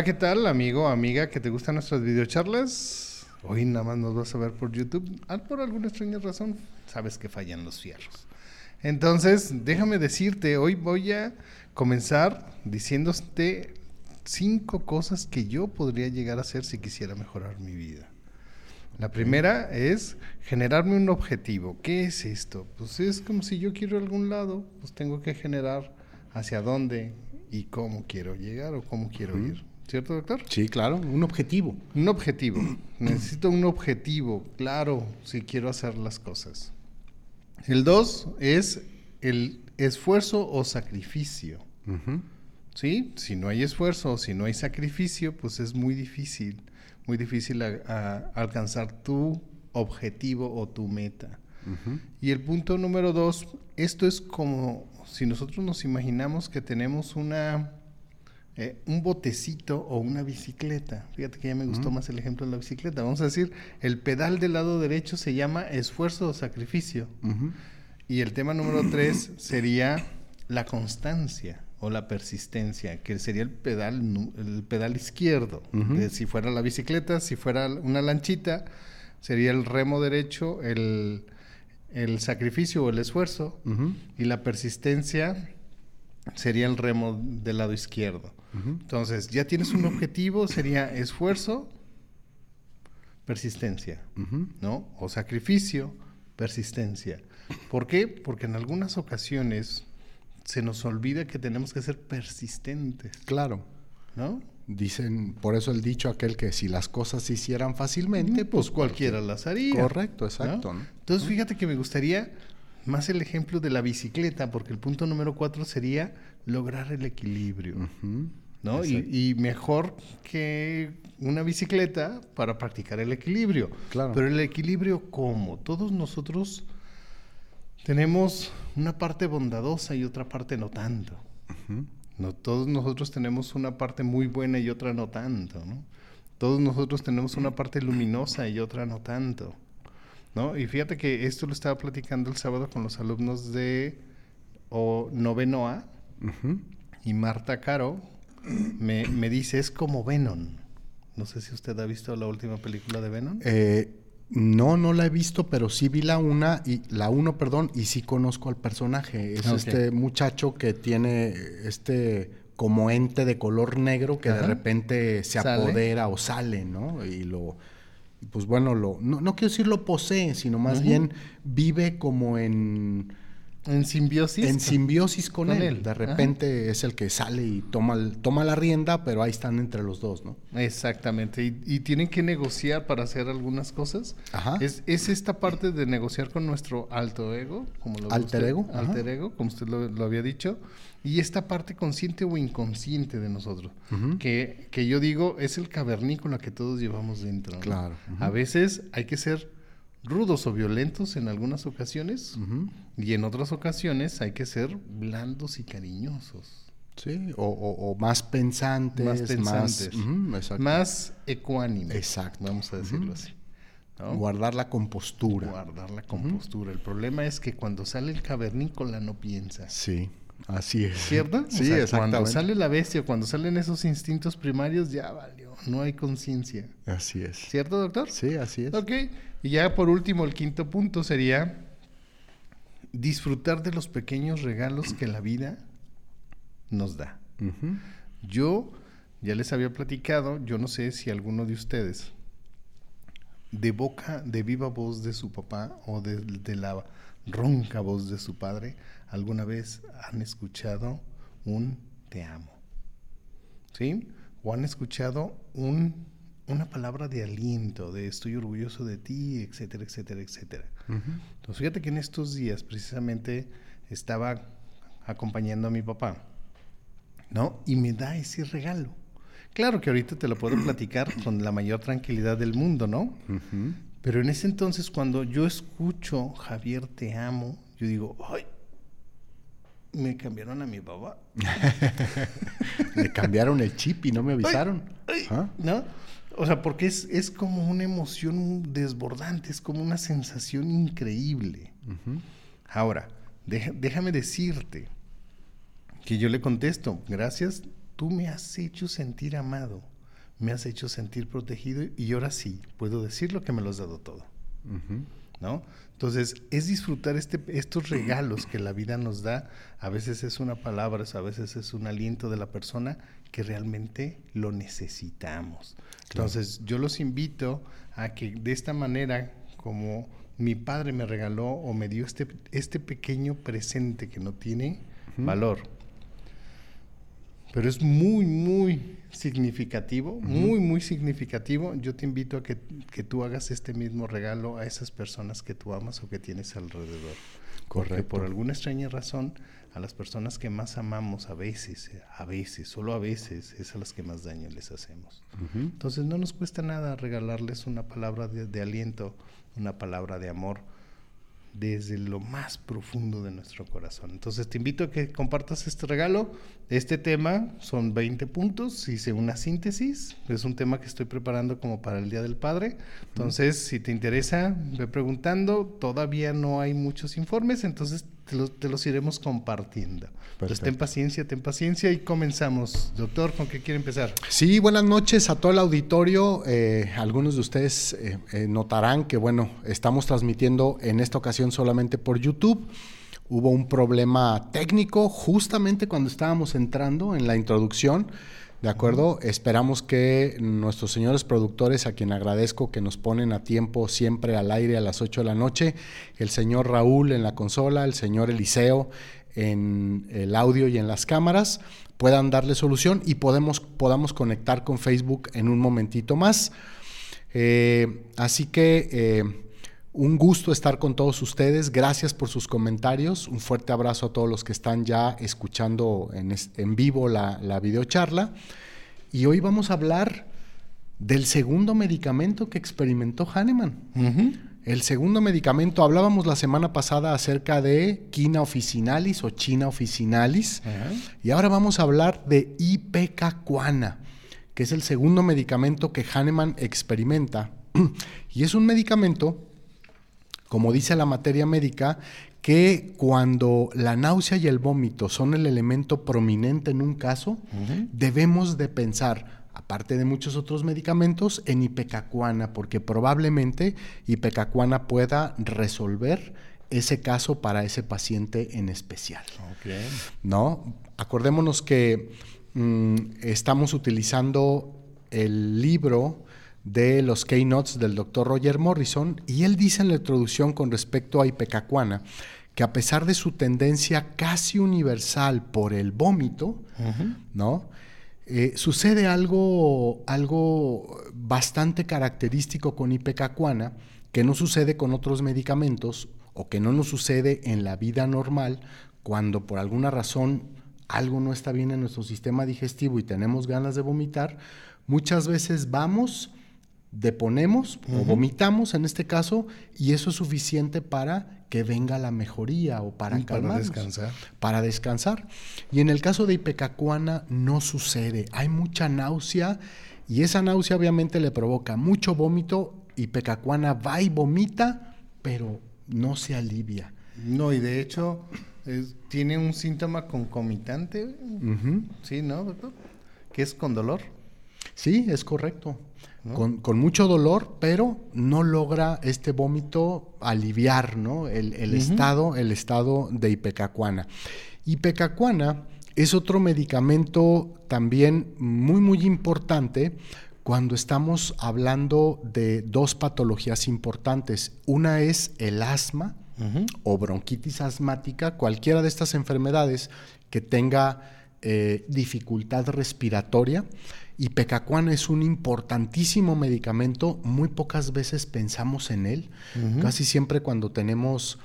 Hola, ¿qué tal, amigo, amiga, que te gustan nuestras videocharlas? Hoy nada más nos vas a ver por YouTube. Ah, por alguna extraña razón, sabes que fallan los fierros. Entonces, déjame decirte, hoy voy a comenzar diciéndote cinco cosas que yo podría llegar a hacer si quisiera mejorar mi vida. La primera es generarme un objetivo. ¿Qué es esto? Pues es como si yo quiero a algún lado, pues tengo que generar hacia dónde y cómo quiero llegar o cómo quiero ir. ¿Cierto, doctor? Sí, claro, un objetivo. Un objetivo. Necesito un objetivo, claro, si quiero hacer las cosas. El dos es el esfuerzo o sacrificio. ¿Sí? Si no hay esfuerzo o si no hay sacrificio, pues es muy difícil, muy difícil alcanzar tu objetivo o tu meta. Y el punto número dos, esto es como si nosotros nos imaginamos que tenemos una eh, un botecito o una bicicleta. Fíjate que ya me gustó más el ejemplo de la bicicleta. Vamos a decir, el pedal del lado derecho se llama esfuerzo o sacrificio. Y el tema número tres sería la constancia o la persistencia, que sería el pedal, el pedal izquierdo. si fuera la bicicleta, si fuera una lanchita, sería el remo derecho, el, el sacrificio o el esfuerzo, y la persistencia sería el remo del lado izquierdo. Entonces, ya tienes un objetivo, sería esfuerzo, persistencia, ¿no? O sacrificio, persistencia. ¿Por qué? Porque en algunas ocasiones se nos olvida que tenemos que ser persistentes. Claro. ¿No? Dicen, por eso el dicho aquel que si las cosas se hicieran fácilmente, pues, pues cualquiera las haría. Correcto, exacto. Entonces, fíjate que me gustaría más el ejemplo de la bicicleta, porque el punto número cuatro sería lograr el equilibrio. ¿no? Y, mejor que una bicicleta para practicar el equilibrio. Claro. Pero el equilibrio, ¿cómo? Todos nosotros tenemos una parte bondadosa y otra parte no tanto. no, todos nosotros tenemos una parte muy buena y otra no tanto. ¿no? Todos nosotros tenemos una parte luminosa y otra no tanto. ¿No? Y fíjate que esto lo estaba platicando el sábado con los alumnos de o noveno A y Marta Caro me, me, dice, es como Venom. No sé si usted ha visto la última película de Venom. Eh, no, no la he visto, pero sí vi la una y la uno, perdón, y sí conozco al personaje. Es este muchacho que tiene este como ente de color negro que de repente se apodera o sale, ¿no? Y lo pues bueno, lo, no, no quiero decir lo posee, sino más bien vive como en... En simbiosis. En simbiosis con, él. De repente es el que sale y toma, toma la rienda, pero ahí están entre los dos, ¿no? Exactamente. Y, tienen que negociar para hacer algunas cosas. Ajá. Es, es esta parte de negociar con nuestro alto ego, como lo Alter ego. Alter ego, como usted lo había dicho y esta parte consciente o inconsciente de nosotros, que, que, yo digo es el cavernícola que todos llevamos dentro. Claro. A veces hay que ser rudos o violentos en algunas ocasiones y en otras ocasiones hay que ser blandos y cariñosos. Sí, o, o, más pensantes, más, pensantes, más, ecuánimes. Exacto. Vamos a decirlo así. Guardar la compostura. Guardar la compostura. El problema es que cuando sale el cavernícola no piensa. Sí. Así es. ¿Cierto? Sí, exactamente. Cuando sale la bestia, cuando salen esos instintos primarios, ya valió. No hay conciencia. Así es. ¿Cierto, doctor? Sí, así es. Ok. Y ya por último, el quinto punto sería disfrutar de los pequeños regalos que la vida nos da. Yo ya les había platicado, yo no sé si alguno de ustedes, de boca, de viva voz de su papá o de, de la ronca voz de su padre, alguna vez han escuchado un te amo. ¿Sí? O han escuchado un, una palabra de aliento, de estoy orgulloso de ti, etcétera, etcétera, etcétera. Entonces, fíjate que en estos días precisamente estaba acompañando a mi papá, ¿no? Y me da ese regalo. Claro que ahorita te lo puedo platicar con la mayor tranquilidad del mundo, ¿no? Pero en ese entonces, cuando yo escucho Javier, te amo, yo digo, ay, me cambiaron a mi papá. Le cambiaron el chip y no me avisaron. ¿Ah? ¿No? O sea, porque es, es, como una emoción desbordante, es como una sensación increíble. Ahora, déjame decirte que yo le contesto, gracias, tú me has hecho sentir amado, me has hecho sentir protegido y ahora sí, puedo decir lo que me lo has dado todo. ¿No? Entonces, es disfrutar este, estos regalos que la vida nos da. A veces es una palabra, a veces es un aliento de la persona que realmente lo necesitamos. Entonces, yo los invito a que de esta manera, como mi padre me regaló o me dio este, este pequeño presente que no tiene valor, pero es muy, muy significativo, muy, muy significativo. Yo te invito a que, que, tú hagas este mismo regalo a esas personas que tú amas o que tienes alrededor. Correcto. Porque por alguna extraña razón, a las personas que más amamos a veces, a veces, solo a veces, es a las que más daño les hacemos. Entonces no nos cuesta nada regalarles una palabra de aliento, una palabra de amor desde lo más profundo de nuestro corazón. Entonces te invito a que compartas este regalo. Este tema son 20 puntos, hice una síntesis, es un tema que estoy preparando como para el Día del Padre. Entonces, si te interesa, ve preguntando, todavía no hay muchos informes, entonces te, los iremos compartiendo. Entonces, ten paciencia, ten paciencia y comenzamos. Doctor, ¿con qué quiere empezar? Sí, buenas noches a todo el auditorio. Eh, algunos de ustedes eh, eh, notarán que, bueno, estamos transmitiendo en esta ocasión solamente por YouTube. Hubo un problema técnico justamente cuando estábamos entrando en la introducción. ¿De acuerdo? Esperamos que nuestros señores productores, a quien agradezco que nos ponen a tiempo siempre al aire a las 8 de la noche, el señor Raúl en la consola, el señor Eliseo en el audio y en las cámaras, puedan darle solución y podemos, podamos conectar con Facebook en un momentito más. Eh, así que... Eh, un gusto estar con todos ustedes. Gracias por sus comentarios. Un fuerte abrazo a todos los que están ya escuchando en, vivo la, la videocharla. Y hoy vamos a hablar del segundo medicamento que experimentó Hahnemann. El segundo medicamento, hablábamos la semana pasada acerca de quina officinalis o china officinalis. Y ahora vamos a hablar de ipecacuana, que es el segundo medicamento que Hahnemann experimenta. y es un medicamento como dice la materia médica, que cuando la náusea y el vómito son el elemento prominente en un caso, debemos de pensar, aparte de muchos otros medicamentos, en ipecacuana, porque probablemente ipecacuana pueda resolver ese caso para ese paciente en especial. ¿No? Acordémonos que mm, estamos utilizando el libro de los keynotes del doctor Roger Morrison y él dice en la introducción con respecto a ipecacuana que a pesar de su tendencia casi universal por el vómito, ¿no? Eh, sucede algo, algo bastante característico con ipecacuana que no sucede con otros medicamentos o que no nos sucede en la vida normal cuando por alguna razón algo no está bien en nuestro sistema digestivo y tenemos ganas de vomitar, muchas veces vamos deponemos o vomitamos en este caso y eso es suficiente para que venga la mejoría o para Para descansar. Para descansar. Y en el caso de ipecacuana no sucede. Hay mucha náusea y esa náusea obviamente le provoca mucho vómito. Ipecacuana va y vomita, pero no se alivia. No, y de hecho tiene un síntoma concomitante, ¿sí, no, doctor? Que es con dolor. Sí, es correcto con, mucho dolor, pero no logra este vómito aliviar ¿no? el, estado, el estado de ipecacuana. Ipecacuana es otro medicamento también muy, muy importante cuando estamos hablando de dos patologías importantes. Una es el asma o bronquitis asmática, cualquiera de estas enfermedades que tenga eh, dificultad respiratoria y Pecacuana es un importantísimo medicamento, muy pocas veces pensamos en él, casi siempre cuando tenemos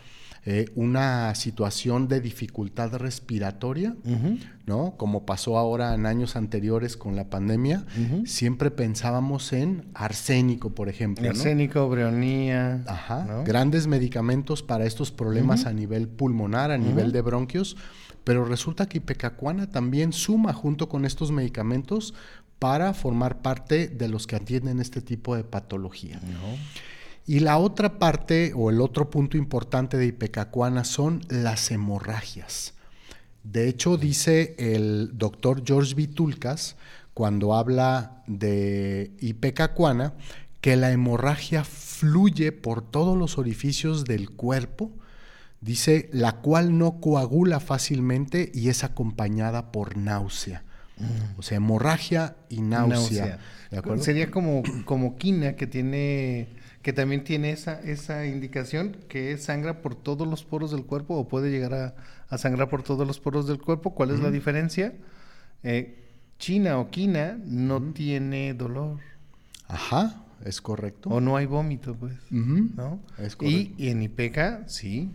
eh, una situación de dificultad respiratoria, ¿no? Como pasó ahora en años anteriores con la pandemia, siempre pensábamos en arsénico, por ejemplo. Arsénico, breonía. Ajá. Grandes medicamentos para estos problemas a nivel pulmonar, a nivel de bronquios. Pero resulta que Ipecacuana también suma junto con estos medicamentos para formar parte de los que atienden este tipo de patología. Y la otra parte o el otro punto importante de Ipecacuana son las hemorragias. De hecho, dice el doctor George Vitulcas, cuando habla de ipecacuana, que la hemorragia fluye por todos los orificios del cuerpo, dice, la cual no coagula fácilmente y es acompañada por náusea. O sea, hemorragia y náusea. Sería como, como quina que tiene que también tiene esa, esa indicación que sangra por todos los poros del cuerpo o puede llegar a, sangrar por todos los poros del cuerpo. ¿Cuál es la diferencia? Eh, china o quina no tiene dolor. Ajá, es correcto. O no hay vómito, pues. ¿no? Es correcto. Y, en Ipeca, sí.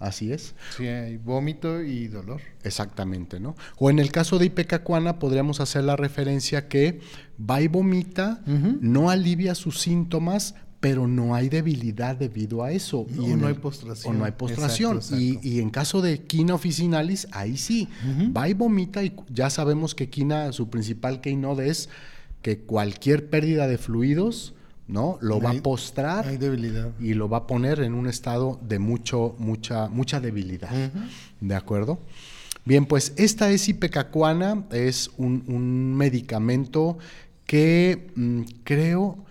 Así es. Sí, hay vómito y dolor. Exactamente, ¿no? O en el caso de Ipecacuana podríamos hacer la referencia que va y vomita, no alivia sus síntomas, pero no hay debilidad debido a eso. No, y no hay postración. O no hay postración. Y, en caso de quina officinalis, ahí sí, va y vomita y ya sabemos que quina, su principal keynote es que cualquier pérdida de fluidos, ¿no? Lo va a postrar hay debilidad. y lo va a poner en un estado de mucho, mucha, mucha debilidad. ¿De acuerdo? Bien, pues esta es ipecacuana, es un, medicamento que mm, creo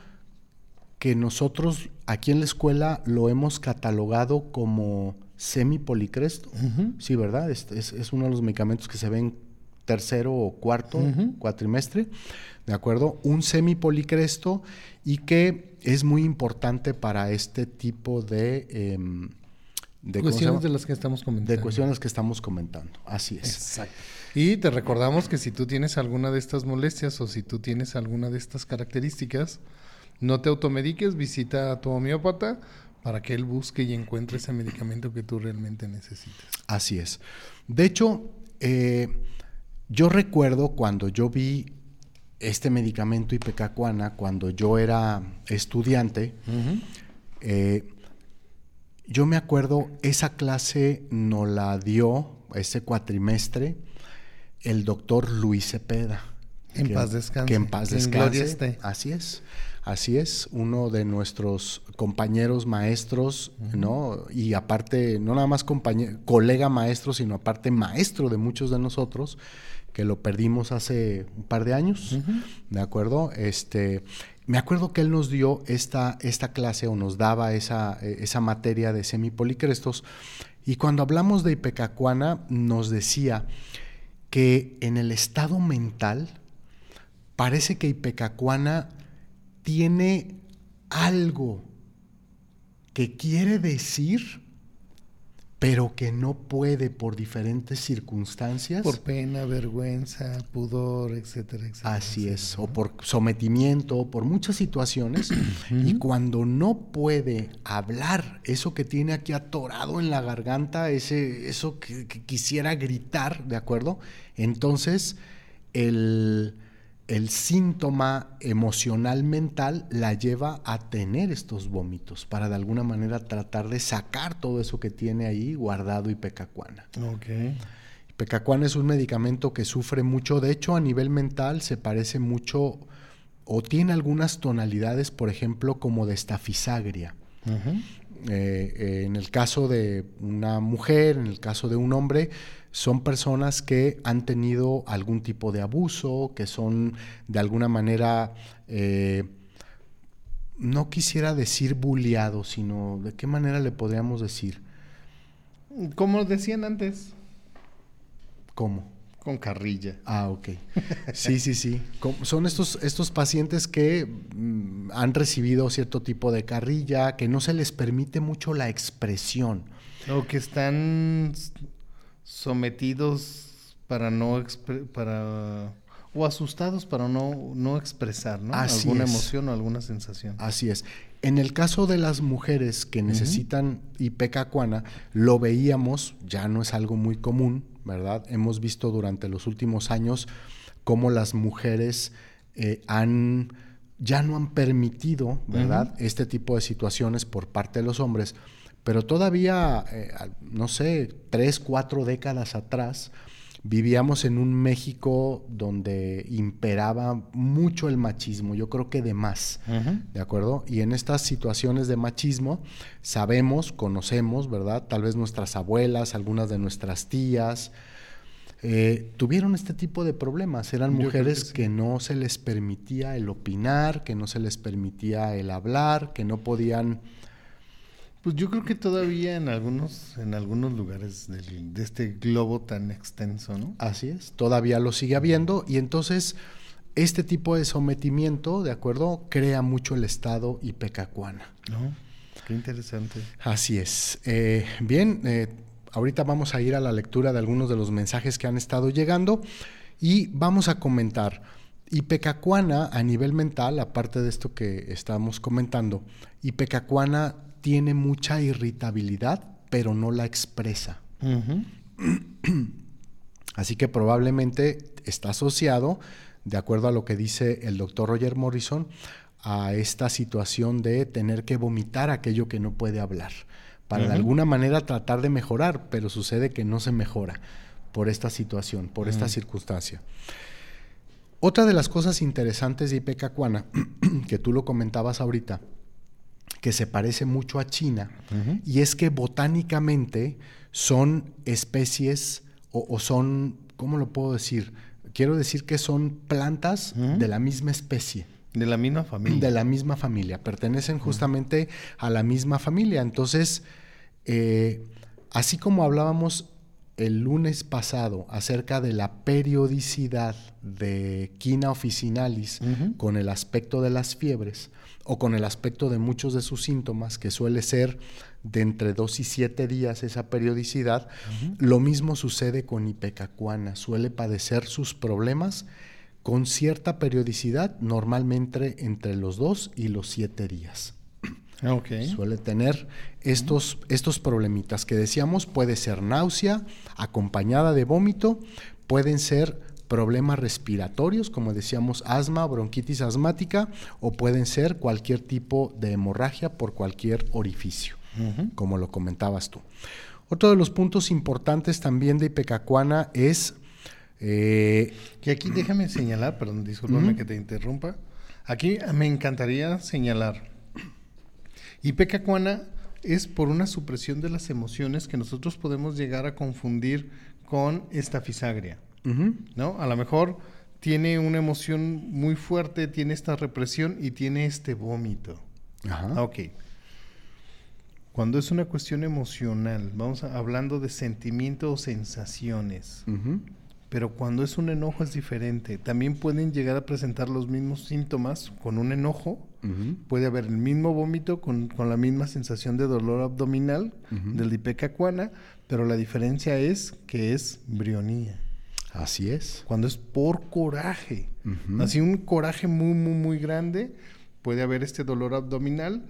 que nosotros aquí en la escuela lo hemos catalogado como semipolicresto. Sí, ¿verdad? Es, es, uno de los medicamentos que se ven tercero o cuarto cuatrimestre, ¿de acuerdo? Un semipolicresto y que es muy importante para este tipo de... Em, de cuestiones de las que estamos comentando. De cuestiones que estamos comentando, así es. Exacto. Y te recordamos que si tú tienes alguna de estas molestias o si tú tienes alguna de estas características, no te automediques, visita a tu homeópata para que él busque y encuentre ese medicamento que tú realmente necesitas. Así es. De hecho, eh, yo recuerdo cuando yo vi este medicamento ipecacuana, cuando yo era estudiante, eh, yo me acuerdo, esa clase nos la dio, ese cuatrimestre, el doctor Luis Cepeda. En paz descanse. Que en paz descanse. Así es. Así es, uno de nuestros compañeros maestros, ¿no? Y aparte, no nada más colega maestro, sino aparte maestro de muchos de nosotros, que lo perdimos hace un par de años, ¿de acuerdo? Este, me acuerdo que él nos dio esta, esta clase o nos daba esa, esa materia de semipolicrestos, y cuando hablamos de Ipecacuana nos decía que en el estado mental parece que Ipecacuana tiene algo que quiere decir, pero que no puede por diferentes circunstancias. Por pena, vergüenza, pudor, etcétera, etcétera. Así es, o por sometimiento, por muchas situaciones. y cuando no puede hablar eso que tiene aquí atorado en la garganta, ese, eso que quisiera gritar, ¿de acuerdo? Entonces, el el síntoma emocional mental la lleva a tener estos vómitos para de alguna manera tratar de sacar todo eso que tiene ahí guardado y pecacuana. Okay. Pecacuana es un medicamento que sufre mucho, de hecho a nivel mental se parece mucho o tiene algunas tonalidades, por ejemplo, como de estafisagria. Eh, eh, en el caso de una mujer, en el caso de un hombre, son personas que han tenido algún tipo de abuso, que son de alguna manera, eh, no quisiera decir bulliados, sino de qué manera le podríamos decir. Como decían antes. ¿Cómo? Con carrilla. Ah, ok. Sí, sí, sí. Son estos, estos pacientes que mm, han recibido cierto tipo de carrilla, que no se les permite mucho la expresión. O que están sometidos para no para o asustados para no, no expresar ¿no? alguna emoción o alguna sensación. Así es. En el caso de las mujeres que necesitan ipecacuana, lo veíamos, ya no es algo muy común, ¿verdad? Hemos visto durante los últimos años cómo las mujeres eh, han ya no han permitido, ¿verdad? Este tipo de situaciones por parte de los hombres pero todavía, eh, no sé, tres, cuatro décadas atrás, vivíamos en un México donde imperaba mucho el machismo, yo creo que de más, ¿de acuerdo? Y en estas situaciones de machismo sabemos, conocemos, ¿verdad? Tal vez nuestras abuelas, algunas de nuestras tías, eh, tuvieron este tipo de problemas. Eran mujeres que, que, no se les permitía el opinar, que no se les permitía el hablar, que no podían pues yo creo que todavía en algunos, en algunos lugares de este globo tan extenso, ¿no? Así es, todavía lo sigue habiendo y entonces este tipo de sometimiento, ¿de acuerdo? Crea mucho el Estado ipecacuana. ¿No? Qué interesante. Así es. Eh, bien, eh, ahorita vamos a ir a la lectura de algunos de los mensajes que han estado llegando y vamos a comentar. Ipecacuana a nivel mental, aparte de esto que estamos comentando, Ipecacuana tiene mucha irritabilidad, pero no la expresa. Así que probablemente está asociado, de acuerdo a lo que dice el doctor Roger Morrison, a esta situación de tener que vomitar aquello que no puede hablar, para de alguna manera tratar de mejorar, pero sucede que no se mejora por esta situación, por esta circunstancia. Otra de las cosas interesantes de Ipecacuana, que tú lo comentabas ahorita, que se parece mucho a China, y es que botánicamente son especies o, son, ¿cómo lo puedo decir? Quiero decir que son plantas de la misma especie. De la misma familia. De la misma familia, pertenecen justamente a la misma familia. Entonces, eh, así como hablábamos el lunes pasado acerca de la periodicidad de quina officinalis con el aspecto de las fiebres, o con el aspecto de muchos de sus síntomas, que suele ser de entre dos y siete días esa periodicidad, lo mismo sucede con Ipecacuana, suele padecer sus problemas con cierta periodicidad, normalmente entre los dos y los siete días. Okay. Suele tener estos, estos problemitas que decíamos, puede ser náusea acompañada de vómito, pueden ser problemas respiratorios, como decíamos, asma, bronquitis asmática, o pueden ser cualquier tipo de hemorragia por cualquier orificio, como lo comentabas tú. Otro de los puntos importantes también de Ipecacuana es... Eh, que aquí déjame señalar, perdón, discúlpame que te interrumpa. Aquí me encantaría señalar. Ipecacuana es por una supresión de las emociones que nosotros podemos llegar a confundir con estafisagria. ¿No? A lo mejor tiene una emoción muy fuerte, tiene esta represión y tiene este vómito. Ajá. Ok. Cuando es una cuestión emocional, vamos hablando de sentimientos o sensaciones. Pero cuando es un enojo es diferente. También pueden llegar a presentar los mismos síntomas con un enojo. Puede haber el mismo vómito con, la misma sensación de dolor abdominal del dipecacuana, pero la diferencia es que es brionía. Así es. Cuando es por coraje. Así un coraje muy, muy, muy grande, puede haber este dolor abdominal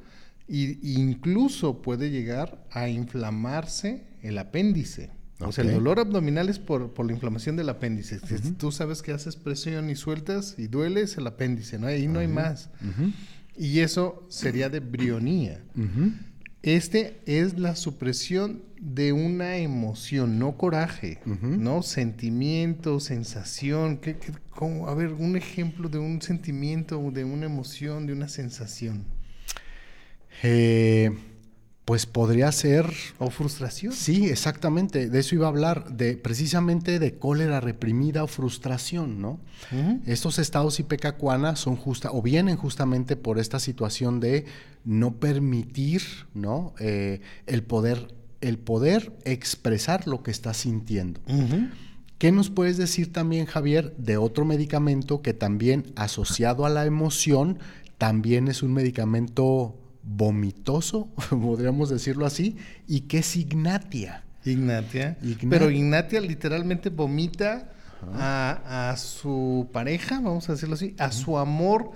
e incluso puede llegar a inflamarse el apéndice. O sea, el dolor abdominal es por, la inflamación del apéndice. Si tú sabes que haces presión y sueltas y dueles el apéndice, ¿no? Ahí no hay más. Y eso sería de brionía. Este es la supresión de una emoción, no coraje, ¿no? Sentimiento, sensación. ¿qué, a ver, un ejemplo de un sentimiento, de una emoción, de una sensación. Eh, pues podría ser... ¿O frustración? Sí, exactamente. De eso iba a hablar, de precisamente de cólera reprimida o frustración, ¿no? Estos estados ipecacuana son justa, o vienen justamente por esta situación de no permitir, ¿no? Eh, el poder, el poder expresar lo que estás sintiendo. ¿Qué nos puedes decir también, Javier, de otro medicamento que también asociado a la emoción, también es un medicamento vomitoso, podríamos decirlo así, y que es Ignatia. Ignatia. Pero Ignatia literalmente vomita a, su pareja, vamos a decirlo así, a su amor,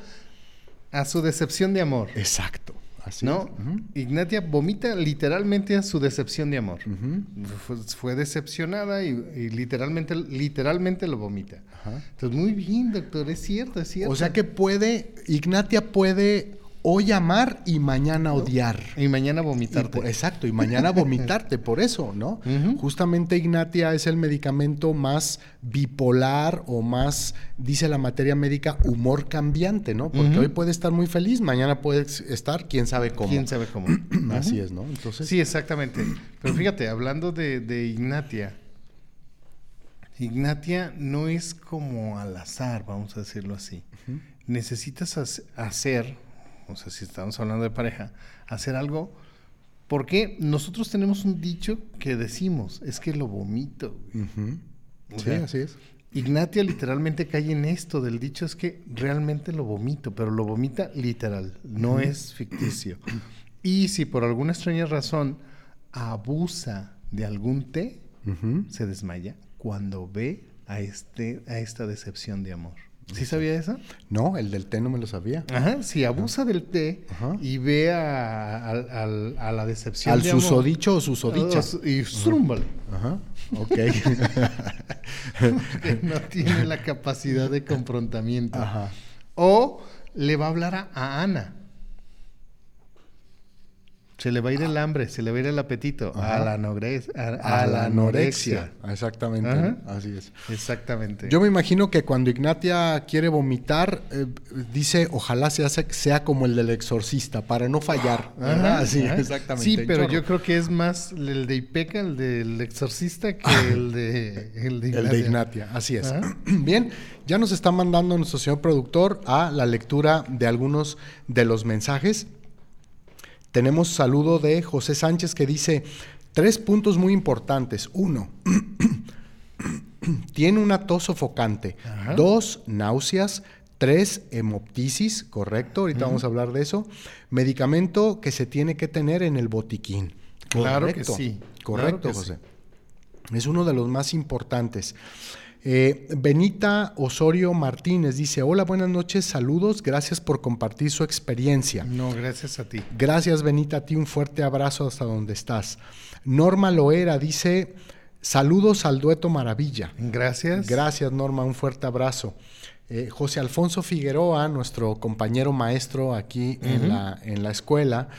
a su decepción de amor. Exacto. Así ¿No? Ignatia vomita literalmente a su decepción de amor. fue, decepcionada y, literalmente, literalmente lo vomita. Entonces, muy bien, doctor, es cierto, es cierto. O sea que puede, Ignatia puede hoy amar y mañana odiar. Y mañana vomitarte. exacto, y mañana vomitarte, por eso, ¿no? Justamente Ignatia es el medicamento más bipolar o más, dice la materia médica, humor cambiante, ¿no? Porque hoy puede estar muy feliz, mañana puede estar quién sabe cómo. Quién sabe cómo. Así es, ¿no? Entonces... Sí, exactamente. Pero fíjate, hablando de, de Ignatia, Ignatia no es como al azar, vamos a decirlo así. Necesitas hacer, o sea, si estamos hablando de pareja, hacer algo porque nosotros tenemos un dicho que decimos, es que lo vomito. sí, así es. Ignatia literalmente cae en esto del dicho, es que realmente lo vomito, pero lo vomita literal, no es ficticio. Y si por alguna extraña razón abusa de algún té, se desmaya cuando ve a, este, a esta decepción de amor. ¿Sí sabía eso? No, el del té no me lo sabía. Ajá, si abusa del té y ve a, la decepción. Al susodicho o susodicha. y strúmbale. Ajá, ok. no tiene la capacidad de confrontamiento. Ajá. O le va a hablar a Ana. Se le va a ir el hambre, se le va a ir el apetito. A la, a, la anorexia. Exactamente, así es. Exactamente. Yo me imagino que cuando Ignatia quiere vomitar, eh, dice, ojalá sea, sea como el del exorcista, para no fallar. Sí, exactamente. Sí, pero yo creo que es más el de Ipeca, el del exorcista, que el de, el de Ignatia. El de Ignatia, así es. Bien, ya nos está mandando nuestro señor productor a la lectura de algunos de los mensajes. Tenemos saludo de José Sánchez que dice tres puntos muy importantes. Uno, tiene una tos sofocante. Dos, náuseas. Tres, hemoptisis, correcto, ahorita vamos a hablar de eso. Medicamento que se tiene que tener en el botiquín. Claro que sí. Correcto, José. Es uno de los más importantes. Eh, Benita Osorio Martínez dice, hola, buenas noches, saludos, gracias por compartir su experiencia. No, gracias a ti. Gracias, Benita, a ti un fuerte abrazo hasta donde estás. Norma Loera dice, saludos al dueto Maravilla. Gracias. Gracias, Norma, un fuerte abrazo. Eh, José Alfonso Figueroa, nuestro compañero maestro aquí en, la, en la escuela,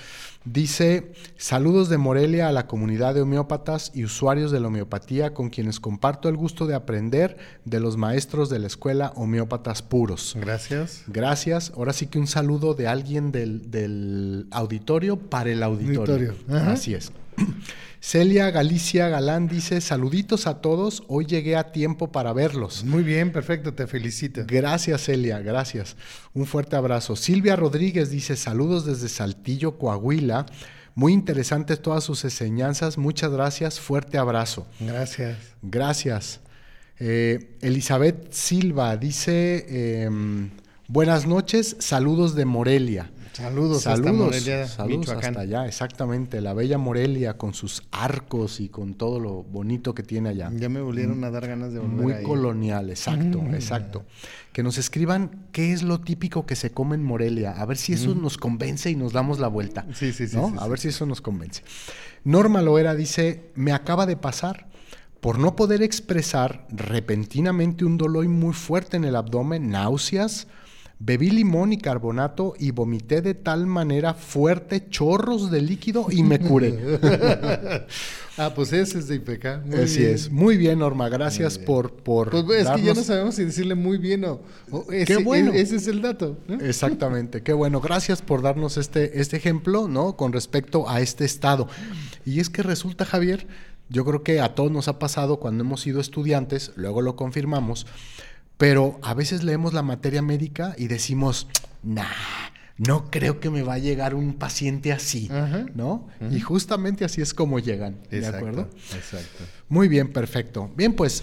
Dice, saludos de Morelia a la comunidad de homeópatas y usuarios de la homeopatía con quienes comparto el gusto de aprender de los maestros de la escuela homeópatas puros. Gracias. Gracias. Ahora sí que un saludo de alguien del, auditorio para el auditorio. Así es. Celia Galicia Galán dice, saluditos a todos, hoy llegué a tiempo para verlos. Muy bien, perfecto, te felicito. Gracias Celia, gracias. Un fuerte abrazo. Silvia Rodríguez dice, saludos desde Saltillo, Coahuila. Muy interesantes todas sus enseñanzas, muchas gracias, fuerte abrazo. Gracias. Gracias. Eh, Elizabeth Silva dice, em, buenas noches, saludos de Morelia. Saludos, saludos hasta Morelia, saludos hasta allá, exactamente, la bella Morelia con sus arcos y con todo lo bonito que tiene allá. Ya me volvieron a dar ganas de volver Muy colonial, exacto, mm. exacto. Que nos escriban qué es lo típico que se come en Morelia, a ver si eso mm. nos convence y nos damos la vuelta. Sí, sí, sí. a ver si eso nos convence. Norma Loera dice, me acaba de pasar por no poder expresar repentinamente un dolor muy fuerte en el abdomen, náuseas, Bebí limón y carbonato y vomité de tal manera fuerte chorros de líquido y me curé. ah, pues ese es de IPK. Así es. Muy bien, Norma. Gracias por, por. Pues es que ya no sabemos si decirle muy bien o. ese, qué bueno. E, ese es el dato. Exactamente. Qué bueno. Gracias por darnos este, este ejemplo, ¿no? Con respecto a este estado. Y es que resulta, Javier, yo creo que a todos nos ha pasado cuando hemos sido estudiantes, luego lo confirmamos pero a veces leemos la materia médica y decimos, nah, no creo que me va a llegar un paciente así, ¿no? Y justamente así es como llegan, ¿de acuerdo? Exacto. Muy bien, perfecto. Bien, pues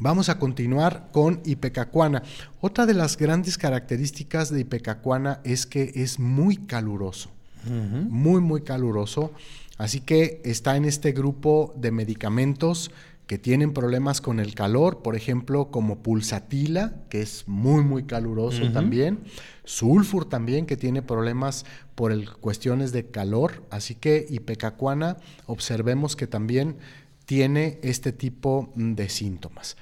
vamos a continuar con Ipecacuana. Otra de las grandes características de Ipecacuana es que es muy caluroso, muy, muy caluroso. Así que está en este grupo de medicamentos que tienen problemas con el calor, por ejemplo, como pulsatila, que es muy, muy caluroso también, sulfur también, que tiene problemas por el, cuestiones de calor, así que ipecacuana, observemos que también tiene este tipo de síntomas.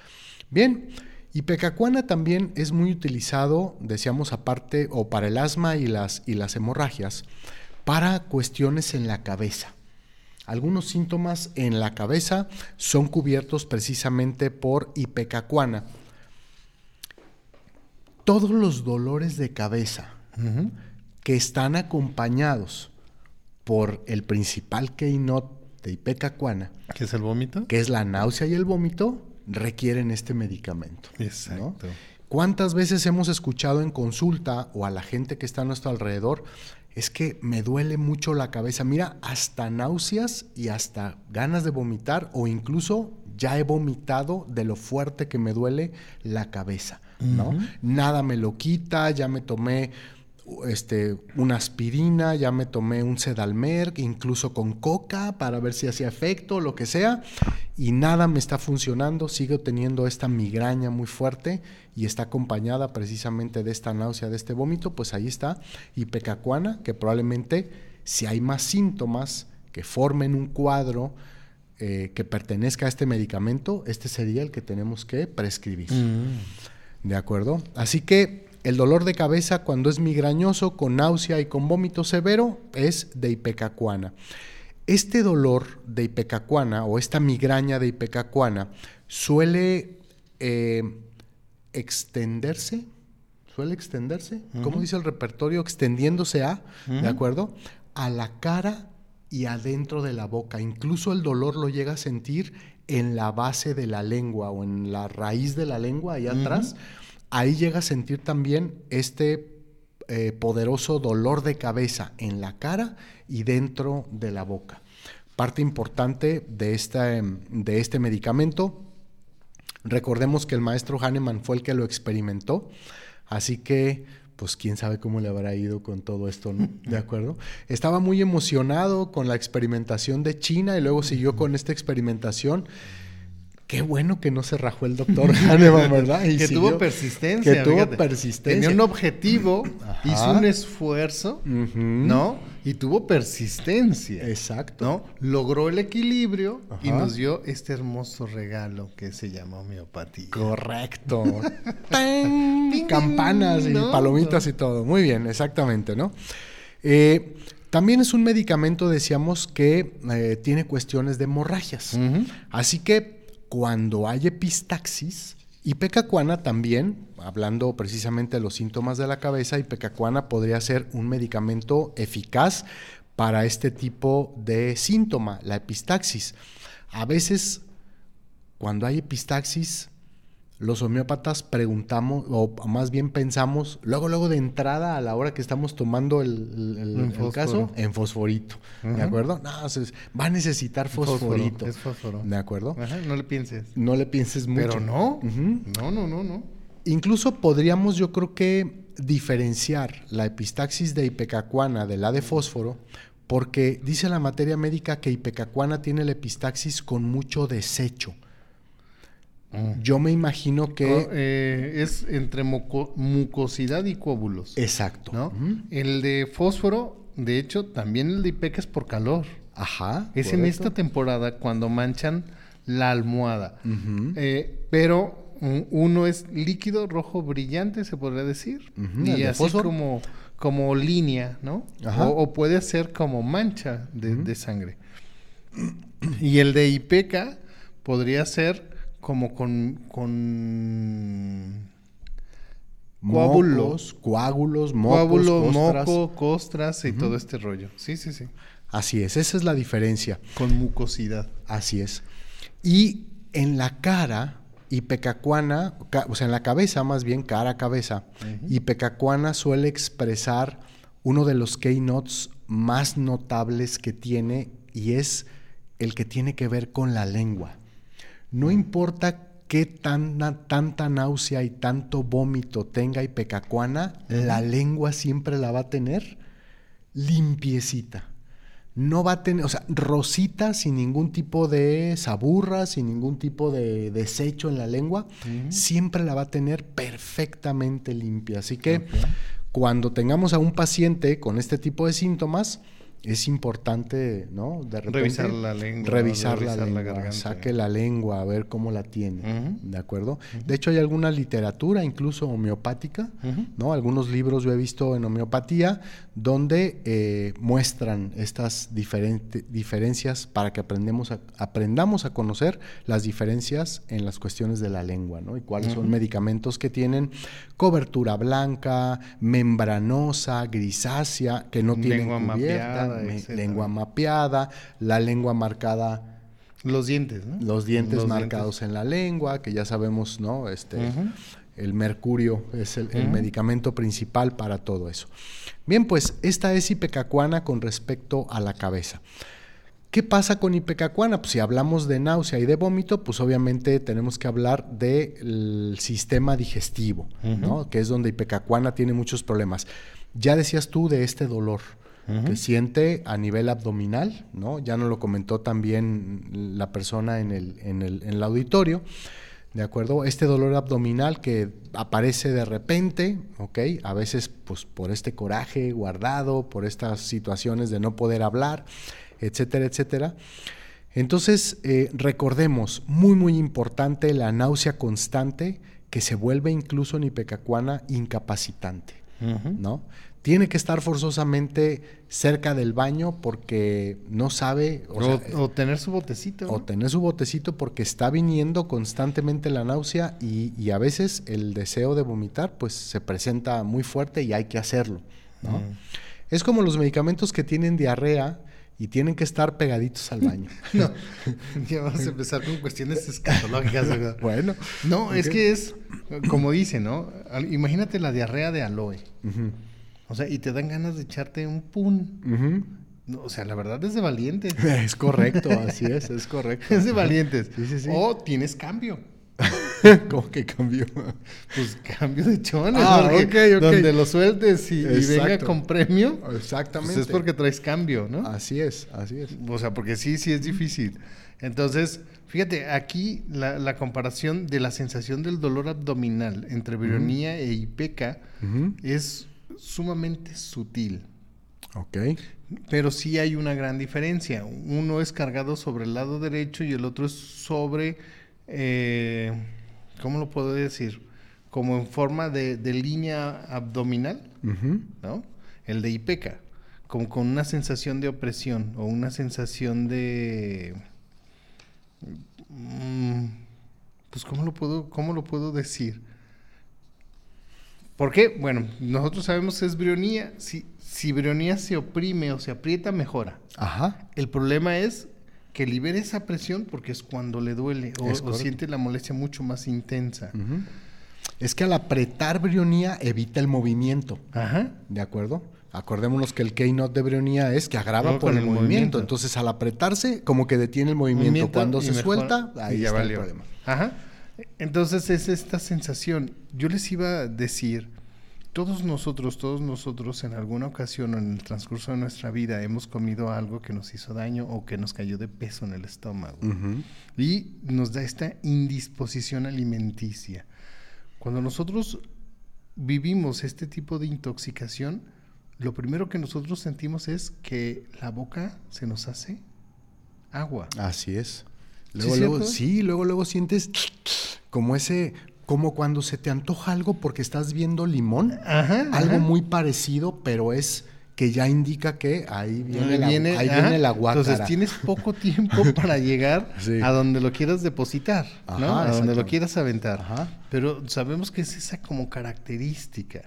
Bien, ipecacuana también es muy utilizado, decíamos aparte, o para el asma y las, y las hemorragias, para cuestiones en la cabeza. Algunos síntomas en la cabeza son cubiertos precisamente por ipecacuana. Todos los dolores de cabeza que están acompañados por el principal keynote de ipecacuana, ¿Qué es el vómito? Que es la náusea y el vómito, requieren este medicamento. Exacto. ¿Cuántas veces hemos escuchado en consulta o a la gente que está a nuestro alrededor? Es que me duele mucho la cabeza. Mira, hasta náuseas y hasta ganas de vomitar o incluso ya he vomitado de lo fuerte que me duele la cabeza, ¿no? Nada me lo quita, ya me tomé este, una aspirina, ya me tomé un sedalmer, incluso con coca para ver si hacía efecto, lo que sea, y nada me está funcionando, sigo teniendo esta migraña muy fuerte y está acompañada precisamente de esta náusea, de este vómito, pues ahí está ipecacuana, que probablemente si hay más síntomas que formen un cuadro eh, que pertenezca a este medicamento, este sería el que tenemos que prescribir. Mm. ¿De acuerdo? Así que el dolor de cabeza cuando es migrañoso, con náusea y con vómito severo, es de ipecacuana. Este dolor de ipecacuana o esta migraña de ipecacuana suele eh, extenderse, suele extenderse, ¿cómo dice el repertorio? Extendiéndose a, ¿de acuerdo? A la cara y adentro de la boca. Incluso el dolor lo llega a sentir en la base de la lengua o en la raíz de la lengua, ahí atrás ahí llega a sentir también este eh, poderoso dolor de cabeza en la cara y dentro de la boca. Parte importante de, esta, de este medicamento, recordemos que el maestro Hahnemann fue el que lo experimentó, así que pues quién sabe cómo le habrá ido con todo esto, ¿no? ¿De acuerdo? Estaba muy emocionado con la experimentación de China y luego siguió con esta experimentación Qué bueno que no se rajó el doctor Hahnemann, ¿verdad? que tuvo persistencia. Que tuvo persistencia. Tenía un objetivo, hizo un esfuerzo, ¿no? Y tuvo persistencia. Exacto. ¿no? Logró el equilibrio y nos dio este hermoso regalo que se llama homeopatía. Correcto. Campanas y palomitas y todo. Muy bien, exactamente, ¿no? Eh, también es un medicamento, decíamos, que eh, tiene cuestiones de hemorragias. Así que cuando hay epistaxis, Ipecacuana también, hablando precisamente de los síntomas de la cabeza, ipecacuana podría ser un medicamento eficaz para este tipo de síntoma, la epistaxis. A veces, cuando hay epistaxis, los homeópatas preguntamos, o más bien pensamos, luego, luego de entrada, a la hora que estamos tomando el, caso, en fosforito. ¿De acuerdo? No, va a necesitar fosforito. es fósforo. ¿De acuerdo? no le pienses. No le pienses mucho. Pero no. No, no, no, no. Incluso podríamos, yo creo que, diferenciar la epistaxis de ipecacuana de la de fósforo, porque dice la materia médica que ipecacuana tiene la epistaxis con mucho desecho. Mm. Yo me imagino que... Eh, es entre mucosidad y coágulos. Exacto. ¿no? El de fósforo, de hecho, también el de IPEC es por calor. Ajá. Es en esta temporada cuando manchan la almohada. Eh, pero uno es líquido rojo brillante, se podría decir. Y así como, como línea, ¿no? O, puede ser como mancha de, de sangre. Y el de IPECA podría ser como con, con coágulos, coágulos, mocos, costras. moco, costras y todo este rollo. Sí, sí, sí. Así es, esa es la diferencia. Con mucosidad. Así es. Y en la cara, ipecacuana, o sea, en la cabeza más bien, cara a cabeza, ipecacuana suele expresar uno de los keynotes más notables que tiene y es el que tiene que ver con la lengua. No importa qué tanta náusea y tanto vómito tenga y pecacuana, la lengua siempre la va a tener limpiecita. No va a tener, o sea, rosita sin ningún tipo de saburra, sin ningún tipo de desecho en la lengua, siempre la va a tener perfectamente limpia. Así que cuando tengamos a un paciente con este tipo de síntomas, es importante, ¿no? De repente, revisar la lengua. Revisar, la, lengua, Saque la lengua a ver cómo la tiene, ¿de acuerdo? De hecho, hay alguna literatura, incluso homeopática, ¿no? Algunos libros yo he visto en homeopatía donde eh, muestran estas diferencias para que aprendemos aprendamos a conocer las diferencias en las cuestiones de la lengua, ¿no? Y cuáles son medicamentos que tienen cobertura blanca, membranosa, grisácea, que no tienen cubierta lengua mapeada, la lengua marcada Los dientes, ¿no? Los dientes marcados en la lengua, que ya sabemos, ¿no? Este, El mercurio es el, medicamento principal para todo eso. Bien, pues esta es ipecacuana con respecto a la cabeza. ¿Qué pasa con ipecacuana? Pues si hablamos de náusea y de vómito, pues obviamente tenemos que hablar del sistema digestivo, ¿no? Que es donde ipecacuana tiene muchos problemas. Ya decías tú de este dolor que siente a nivel abdominal, ¿no? Ya nos lo comentó también la persona en el, en el, en el auditorio. ¿De acuerdo? Este dolor abdominal que aparece de repente, ¿ok? A veces pues por este coraje guardado, por estas situaciones de no poder hablar, etcétera, etcétera. Entonces, eh, recordemos, muy, muy importante, la náusea constante que se vuelve incluso en ipecacuana incapacitante, ¿no? Tiene que estar forzosamente cerca del baño porque no sabe... O, tener su botecito. O tener su botecito porque está viniendo constantemente la náusea y, a veces el deseo de vomitar pues se presenta muy fuerte y hay que hacerlo, ¿no? Es como los medicamentos que tienen diarrea y tienen que estar pegaditos al baño. no, ya vamos a empezar con cuestiones escatológicas. bueno. No, es que es, como dice, ¿no? Imagínate la diarrea de aloe. O sea, y te dan ganas de echarte un pun. o sea, la verdad es de valientes. Es correcto, así es, es correcto. es de valientes. Sí, sí, sí. O tienes cambio. ¿Cómo que cambio? Pues cambio de chones. Ah, ok, ok. Donde lo sueltes y, venga con premio. Exactamente. Pues es porque traes cambio, ¿no? Así es, así es. O sea, porque sí, sí es difícil. Entonces, fíjate, aquí la, comparación de la sensación del dolor abdominal entre vironía e ipeca es sumamente sutil. Ok. Pero sí hay una gran diferencia. Uno es cargado sobre el lado derecho y el otro es sobre eh, ¿cómo lo puedo decir? Como en forma de, línea abdominal, ¿no? El de Ipeca, como con una sensación de opresión o una sensación de... Mm, pues, ¿cómo lo puedo, cómo lo puedo decir? ¿Por qué? Bueno, nosotros sabemos que es brionía. Si, si brionía se oprime o se aprieta, mejora. Ajá. El problema es que libere esa presión porque es cuando le duele o, siente la molestia mucho más intensa. Es que al apretar brionía evita el movimiento. Ajá. ¿De acuerdo? Acordémonos que el keynote de brionía es que agrava por el, movimiento. Entonces, al apretarse, como que detiene el movimiento. Cuando se suelta, ahí está el problema. Ajá. Entonces, es esta sensación. Yo les iba a decir todos nosotros, todos nosotros en alguna ocasión o en el transcurso de nuestra vida hemos comido algo que nos hizo daño o que nos cayó de peso en el estómago. Y nos da esta indisposición alimenticia. Cuando nosotros vivimos este tipo de intoxicación, lo primero que nosotros sentimos es que la boca se nos hace agua. Así es. Luego, luego, sí, luego, luego sientes como ese como cuando se te antoja algo porque estás viendo limón, algo muy parecido, pero es que ya indica que ahí viene, la, ahí viene la Entonces tienes poco tiempo para llegar a donde lo quieras depositar, ¿no? A donde lo quieras aventar. Pero sabemos que es esa como característica.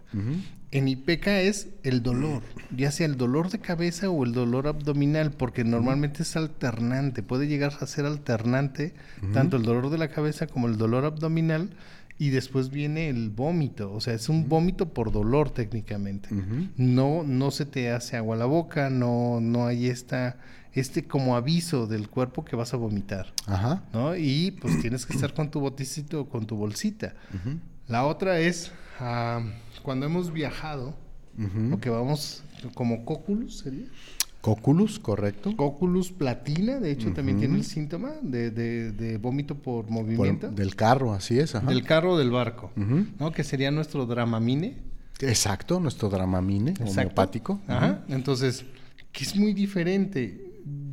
En IPECA es el dolor, ya sea el dolor de cabeza o el dolor abdominal, porque normalmente es alternante, puede llegar a ser alternante, tanto el dolor de la cabeza como el dolor abdominal, y después viene el vómito, o sea, es un vómito por dolor técnicamente. No no se te hace agua a la boca, no no hay esta este como aviso del cuerpo que vas a vomitar. Ajá. ¿No? Y pues tienes que estar con tu boticito o con tu bolsita. La otra es ah, cuando hemos viajado o que vamos como cóculus sería. Coculus, correcto. Coculus platina, de hecho, también tiene el síntoma de, vómito por movimiento. del carro, así es. Del carro del barco, ¿no? Que sería nuestro dramamine. Exacto, nuestro dramamine homeopático. Ajá. Entonces, que es muy diferente.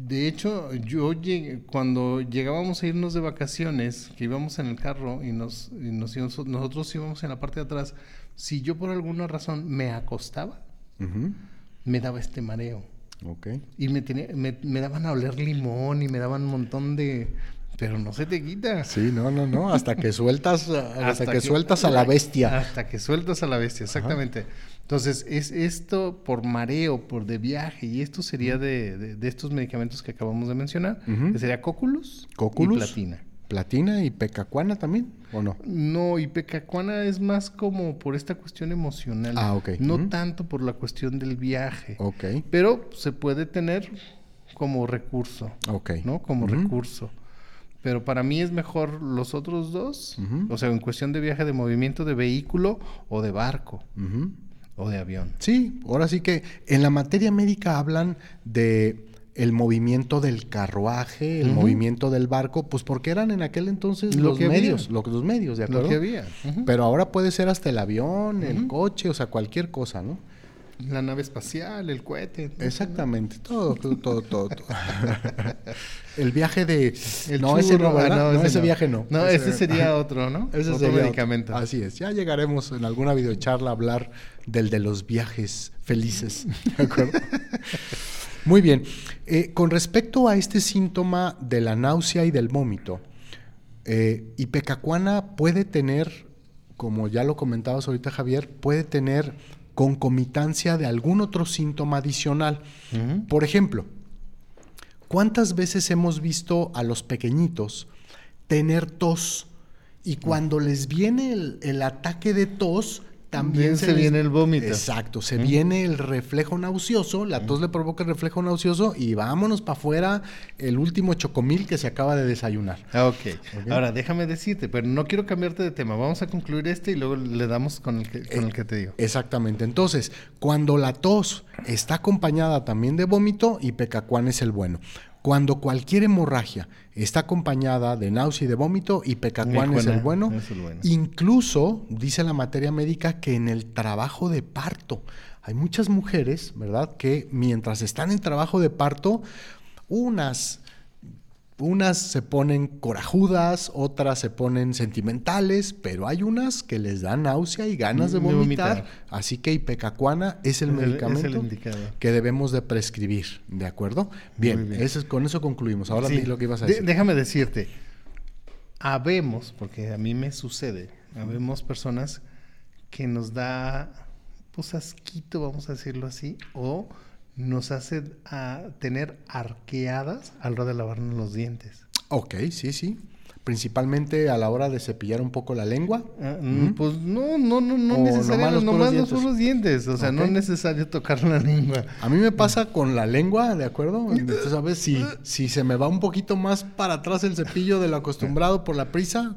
De hecho, yo llegué, cuando llegábamos a irnos de vacaciones, que íbamos en el carro y, nos, nosotros íbamos en la parte de atrás, si yo por alguna razón me acostaba, me daba este mareo. Okay. Y me, me, daban a oler limón y me daban un montón de... Pero no se te quita. Sí, no, no, no. Hasta que sueltas, hasta, que, sueltas a la bestia. Hasta que sueltas a la bestia, exactamente. Entonces, es esto por mareo, por de viaje, y esto sería de, de, estos medicamentos que acabamos de mencionar, que sería cóculus, cóculus y platina. ¿Platina y pecacuana también? ¿O no? No, y pecacuana es más como por esta cuestión emocional. Ah, ok. No tanto por la cuestión del viaje. Ok. Pero se puede tener como recurso. Ok. ¿No? Como recurso. Pero para mí es mejor los otros dos. O sea, en cuestión de viaje de movimiento de vehículo o de barco. O de avión. Sí, ahora sí que en la materia médica hablan de el movimiento del carruaje, el movimiento del barco, pues porque eran en aquel entonces los medios, lo, los medios, ¿de acuerdo? Lo que había. Pero ahora puede ser hasta el avión, el coche, o sea, cualquier cosa, ¿no? La nave espacial, el cohete. Exactamente, todo, todo, todo, el viaje de... El no, ese no, ah, no, ese, viaje no. No, ese, sería otro, ¿no? Ese otro sería medicamento. Así es, ya llegaremos en alguna videocharla a hablar del de los viajes felices, ¿de acuerdo? Muy bien. Eh, con respecto a este síntoma de la náusea y del vómito, eh, Ipecacuana puede tener, como ya lo comentabas ahorita Javier, puede tener concomitancia de algún otro síntoma adicional. Por ejemplo, ¿cuántas veces hemos visto a los pequeñitos tener tos y cuando les viene el ataque de tos, también se, viene el vómito. Exacto, se viene el reflejo nauseoso, la tos le provoca el reflejo nauseoso y vámonos para afuera el último chocomil que se acaba de desayunar. Ah, okay. ok. Ahora, déjame decirte, pero no quiero cambiarte de tema. Vamos a concluir este y luego le damos con el que, con el que te digo. Exactamente. Entonces, cuando la tos está acompañada también de vómito, y pecacuán es el bueno. Cuando cualquier hemorragia está acompañada de náusea y de vómito, y pecacuán es el, bueno. Incluso dice la materia médica que en el trabajo de parto hay muchas mujeres, ¿verdad?, que mientras están en trabajo de parto, unas unas se ponen corajudas, otras se ponen sentimentales, pero hay unas que les dan náusea y ganas de vomitar. Así que ipecacuana es el medicamento que debemos de prescribir, ¿de acuerdo? Bien, con eso concluimos. Ahora sí. lo que ibas a decir. déjame decirte, habemos, porque a mí me sucede, habemos personas que nos da, pues asquito, vamos a decirlo así, o nos hace a tener arqueadas a la hora de lavarnos los dientes. Ok, sí, sí. Principalmente a la hora de cepillar un poco la lengua. Ah, mm, pues no, no, no, no necesariamente, nomás, los, los dientes. O sea, no es necesario tocar la lengua. A mí me pasa con la lengua, ¿de acuerdo? Entonces, ¿sabes? Si, si se me va un poquito más para atrás el cepillo de lo acostumbrado por la prisa,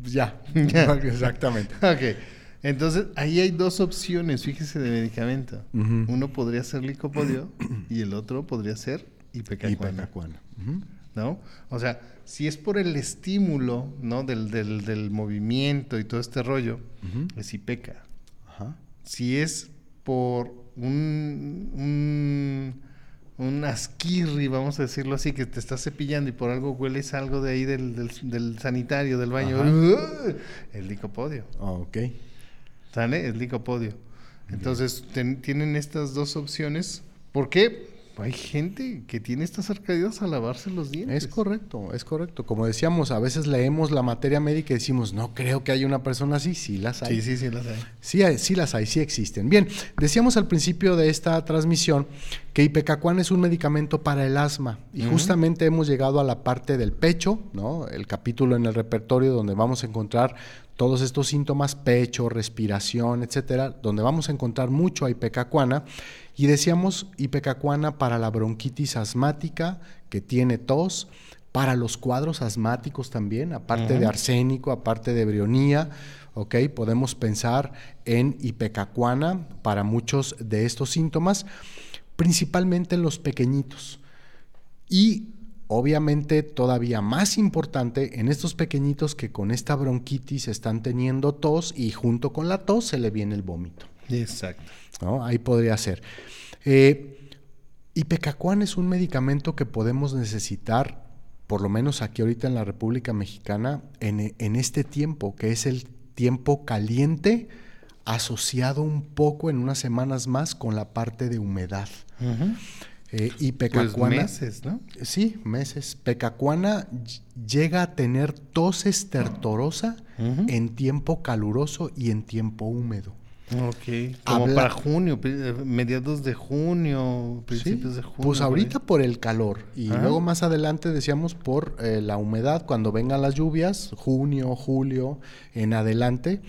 pues ya. Exactamente. ok. Entonces, ahí hay dos opciones, fíjese, de medicamento. Uno podría ser licopodio y el otro podría ser ipecacuana. ¿No? O sea, si es por el estímulo, ¿no? Del, del, del movimiento y todo este rollo, es ipeca. Si es por un, un, un, asquirri, vamos a decirlo así, que te estás cepillando y por algo hueles algo de ahí del, del, sanitario, del baño, el licopodio. Ok. ¿Sale? El licopodio. Entonces, tienen estas dos opciones. ¿Por qué? Hay gente que tiene estas arcadias a lavarse los dientes. Es correcto, es correcto. Como decíamos, a veces leemos la materia médica y decimos, no creo que haya una persona así. Sí las hay. Sí, sí, sí las hay. Sí, sí las hay, sí existen. Bien, decíamos al principio de esta transmisión que Ipecacuán es un medicamento para el asma. Y justamente hemos llegado a la parte del pecho, ¿no? El capítulo en el repertorio donde vamos a encontrar todos estos síntomas, pecho, respiración, etcétera, donde vamos a encontrar mucho a ipecacuana. Y decíamos ipecacuana para la bronquitis asmática, que tiene tos, para los cuadros asmáticos también, aparte de arsénico, aparte de brionía, ¿ok? Podemos pensar en ipecacuana para muchos de estos síntomas, principalmente en los pequeñitos. Y obviamente todavía más importante en estos pequeñitos que con esta bronquitis están teniendo tos y junto con la tos se le viene el vómito. Exacto. Ahí podría ser. Eh, Ipecacuán es un medicamento que podemos necesitar, por lo menos aquí ahorita en la República Mexicana, en, este tiempo, que es el tiempo caliente, asociado un poco en unas semanas más con la parte de humedad. Eh, y pues Pecacuana. meses, ¿no? Sí, meses. Pecacuana llega a tener tos estertorosa en tiempo caluroso y en tiempo húmedo. Ok, como para junio, eh, mediados de junio, principios de junio. Pues ahorita por, el calor y luego más adelante decíamos por eh, la humedad, cuando vengan las lluvias, junio, julio, en adelante.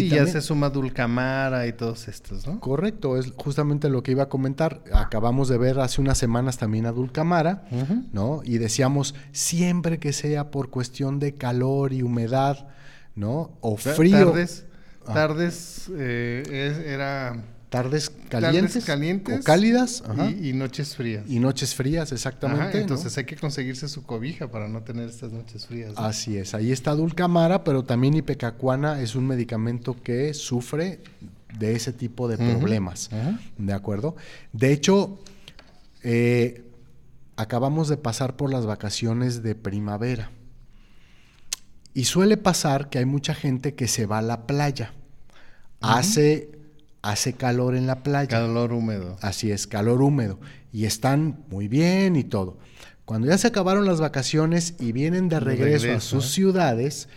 Y ya se suma Dulcamara y todos estos, ¿no? Correcto, es justamente lo que iba a comentar. Acabamos de ver hace unas semanas también a Dulcamara, ¿no? Y decíamos, siempre que sea por cuestión de calor y humedad, ¿no? O frío. Tardes, ah. tardes eh, era tardes calientes, calientes o cálidas Y, noches frías. Y noches frías, exactamente. entonces hay que conseguirse su cobija para no tener estas noches frías. Así es, ahí está Dulcamara, pero también Ipecacuana es un medicamento que sufre de ese tipo de problemas, ¿de acuerdo? De hecho, eh, acabamos de pasar por las vacaciones de primavera y suele pasar que hay mucha gente que se va a la playa, hace hace calor en la playa. Calor húmedo. Así es, calor húmedo. Y están muy bien y todo. Cuando ya se acabaron las vacaciones y vienen de regreso, a sus ¿eh? ciudades,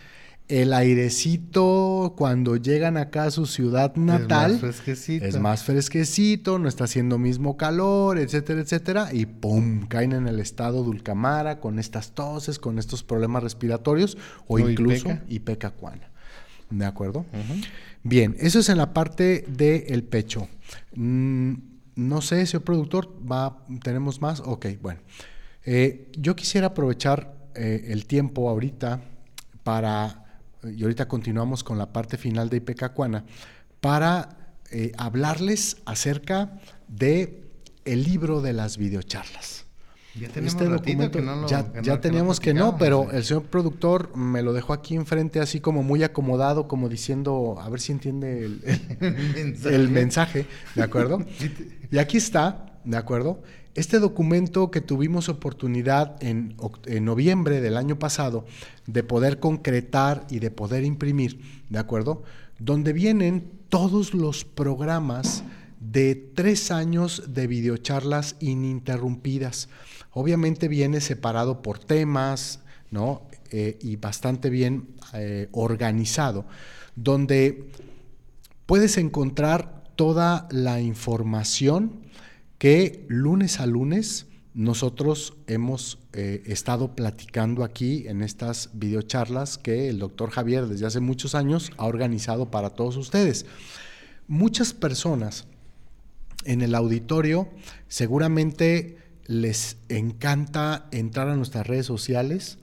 el airecito cuando llegan acá a su ciudad natal es más fresquecito, es más fresquecito no está haciendo mismo calor, etcétera, etcétera, y ¡pum! caen en el estado dulcamara con estas toses, con estos problemas respiratorios o, incluso ipecacuana. ¿De acuerdo? Bien, eso es en la parte del pecho. Mm, no sé, señor productor, va, ¿tenemos más? Ok, bueno. Eh, yo quisiera aprovechar eh, el tiempo ahorita para, y ahorita continuamos con la parte final de Ipecacuana, para eh, hablarles acerca de el libro de las videocharlas. Ya tenemos este que no ya, teníamos que no, pero el señor productor me lo dejó aquí enfrente así como muy acomodado, como diciendo, a ver si entiende el, mensaje. ¿de acuerdo? y aquí está, ¿de acuerdo? Este documento que tuvimos oportunidad en, en, noviembre del año pasado de poder concretar y de poder imprimir, ¿de acuerdo? Donde vienen todos los programas de tres años de videocharlas ininterrumpidas. Obviamente viene separado por temas, ¿no? Eh, y bastante bien eh, organizado, donde puedes encontrar toda la información que lunes a lunes nosotros hemos eh, estado platicando aquí en estas videocharlas que el doctor Javier desde hace muchos años ha organizado para todos ustedes. Muchas personas en el auditorio seguramente les encanta entrar a nuestras redes sociales,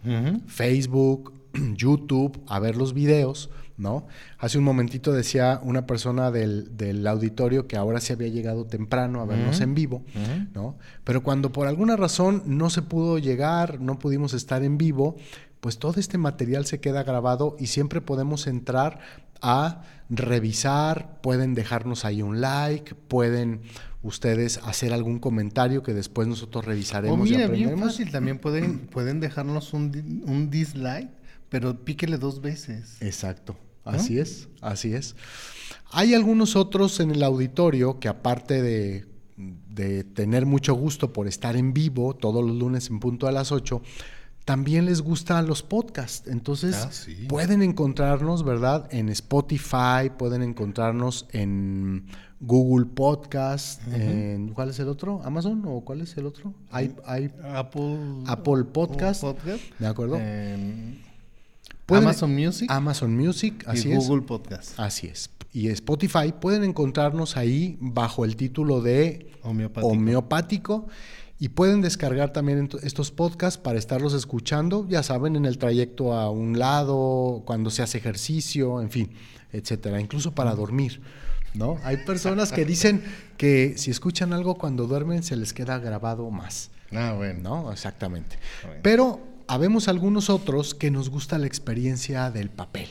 Facebook, YouTube, a ver los videos, ¿no? Hace un momentito decía una persona del, auditorio que ahora se había llegado temprano a vernos en vivo, ¿no? Pero cuando por alguna razón no se pudo llegar, no pudimos estar en vivo, pues todo este material se queda grabado y siempre podemos entrar a revisar, pueden dejarnos ahí un like, pueden ustedes hacer algún comentario que después nosotros revisaremos. O mira, bien fácil, también pueden, pueden dejarnos un, un dislike, pero píquele dos veces. Exacto, así es, así es. Hay algunos otros en el auditorio que aparte de, de tener mucho gusto por estar en vivo todos los lunes en punto a las 8, también les gustan los podcasts. Entonces, ah, pueden encontrarnos, ¿verdad? En Spotify, pueden encontrarnos en Google Podcast, en, ¿cuál es el otro? ¿Amazon o cuál es el otro? Apple, Apple Podcast, ¿de acuerdo? Amazon Music. Amazon Music, así y Google Podcast. Así es. Y Spotify pueden encontrarnos ahí bajo el título de homeopático y pueden descargar también estos podcasts para estarlos escuchando, ya saben, en el trayecto a un lado, cuando se hace ejercicio, en fin, etcétera, incluso para dormir. ¿No? Hay personas que dicen que si escuchan algo cuando duermen se les queda grabado más. Ah, bueno. ¿No? Exactamente. Pero habemos algunos otros que nos gusta la experiencia del papel.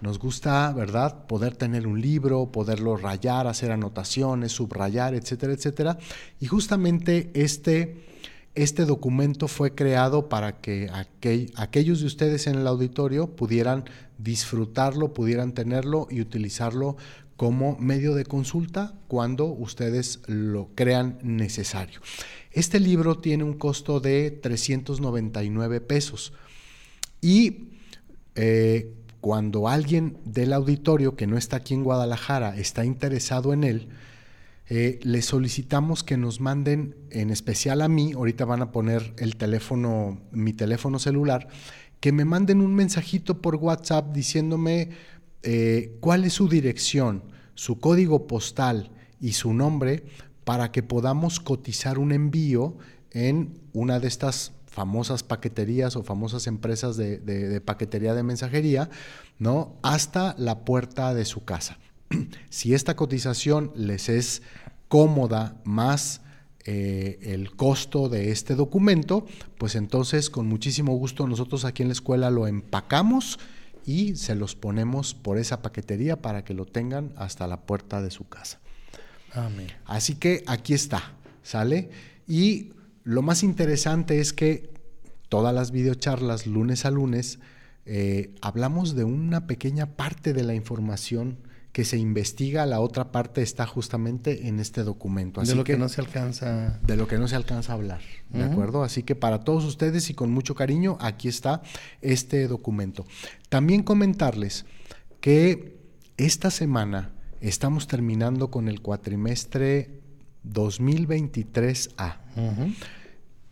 Nos gusta, ¿verdad?, poder tener un libro, poderlo rayar, hacer anotaciones, subrayar, etcétera, etcétera. Y justamente este, este documento fue creado para que aquellos de ustedes en el auditorio pudieran disfrutarlo, pudieran tenerlo y utilizarlo como medio de consulta cuando ustedes lo crean necesario. Este libro tiene un costo de 399 pesos y eh, cuando alguien del auditorio que no está aquí en Guadalajara está interesado en él, eh, le solicitamos que nos manden, en especial a mí, ahorita van a poner el teléfono, mi teléfono celular, que me manden un mensajito por WhatsApp diciéndome eh, cuál es su dirección, su código postal y su nombre para que podamos cotizar un envío en una de estas famosas paqueterías o famosas empresas de, de paquetería de mensajería, ¿no? Hasta la puerta de su casa. si esta cotización les es cómoda más eh, el costo de este documento, pues entonces con muchísimo gusto nosotros aquí en la escuela lo empacamos y se los ponemos por esa paquetería para que lo tengan hasta la puerta de su casa. Amén. Así que aquí está, ¿sale? Y lo más interesante es que todas las videocharlas, lunes a lunes, eh, hablamos de una pequeña parte de la información que se investiga, la otra parte está justamente en este documento. Así de lo que, no se alcanza. De lo que no se alcanza a hablar, ¿de acuerdo? Así que para todos ustedes y con mucho cariño, aquí está este documento. También comentarles que esta semana estamos terminando con el cuatrimestre 2023A.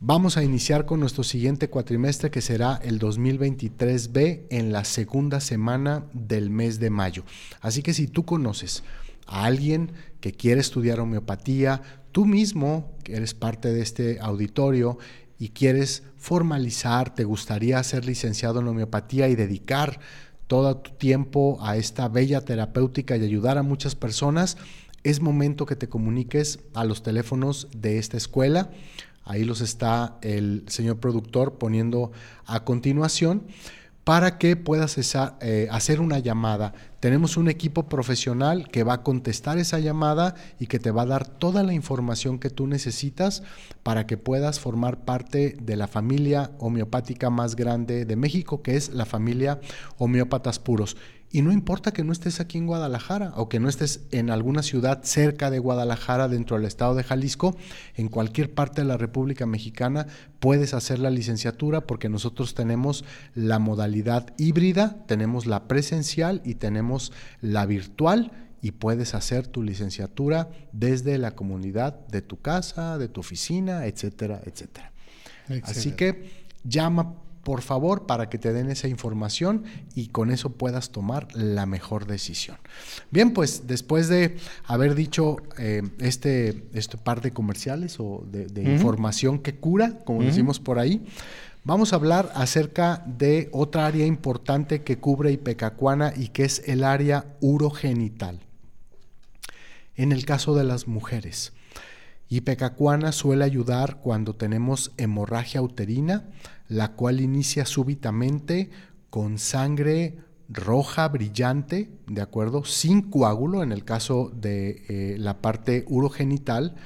Vamos a iniciar con nuestro siguiente cuatrimestre que será el 2023B en la segunda semana del mes de mayo. Así que si tú conoces a alguien que quiere estudiar homeopatía, tú mismo, que eres parte de este auditorio y quieres formalizar, te gustaría ser licenciado en homeopatía y dedicar todo tu tiempo a esta bella terapéutica y ayudar a muchas personas, es momento que te comuniques a los teléfonos de esta escuela Ahí los está el señor productor poniendo a continuación para que puedas eh, hacer una llamada. Tenemos un equipo profesional que va a contestar esa llamada y que te va a dar toda la información que tú necesitas para que puedas formar parte de la familia homeopática más grande de México, que es la familia Homeópatas Puros. Y no importa que no estés aquí en Guadalajara o que no estés en alguna ciudad cerca de Guadalajara dentro del estado de Jalisco, en cualquier parte de la República Mexicana puedes hacer la licenciatura porque nosotros tenemos la modalidad híbrida, tenemos la presencial y tenemos la virtual y puedes hacer tu licenciatura desde la comunidad de tu casa, de tu oficina, etcétera, etcétera. Así que llama por favor, para que te den esa información y con eso puedas tomar la mejor decisión. Bien, pues después de haber dicho eh, este, este par de comerciales o de, información que cura, como decimos por ahí, vamos a hablar acerca de otra área importante que cubre Ipecacuana y que es el área urogenital. En el caso de las mujeres, Ipecacuana suele ayudar cuando tenemos hemorragia uterina, la cual inicia súbitamente con sangre roja brillante, ¿de acuerdo? Sin coágulo en el caso de eh, la parte urogenital,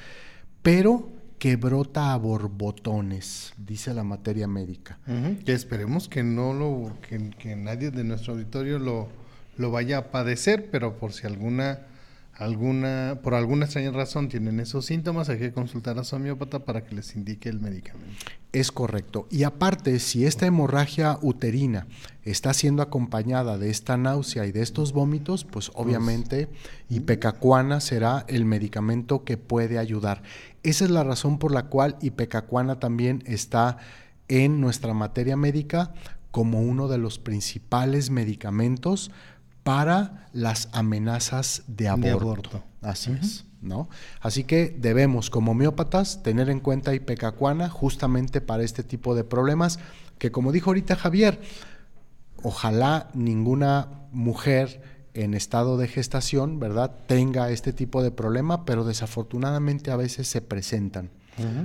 pero que brota a borbotones, dice la materia médica. Que esperemos que no lo, que, nadie de nuestro auditorio lo, lo vaya a padecer, pero por si alguna alguna, por alguna extraña razón tienen esos síntomas, hay que consultar a su homeópata para que les indique el medicamento. Es correcto. Y aparte, si esta hemorragia uterina está siendo acompañada de esta náusea y de estos vómitos, pues obviamente ipecacuana será el medicamento que puede ayudar. Esa es la razón por la cual ipecacuana también está en nuestra materia médica como uno de los principales medicamentos para las amenazas de aborto. Así es, ¿no? Así que debemos, como homeópatas, tener en cuenta ipecacuana justamente para este tipo de problemas que, como dijo ahorita Javier, ojalá ninguna mujer en estado de gestación, ¿verdad?, tenga este tipo de problema, pero desafortunadamente a veces se presentan.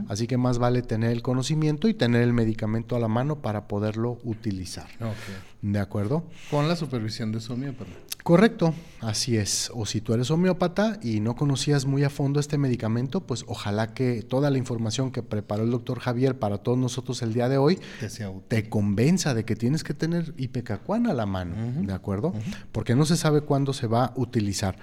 Así que más vale tener el conocimiento y tener el medicamento a la mano para poderlo utilizar. ¿De acuerdo? Con la supervisión de su homeópata. Correcto, así es. O si tú eres homeópata y no conocías muy a fondo este medicamento, pues ojalá que toda la información que preparó el doctor Javier para todos nosotros el día de hoy te, convenza de que tienes que tener ipecacuana a la mano, ¿de acuerdo? Porque no se sabe cuándo se va a utilizar.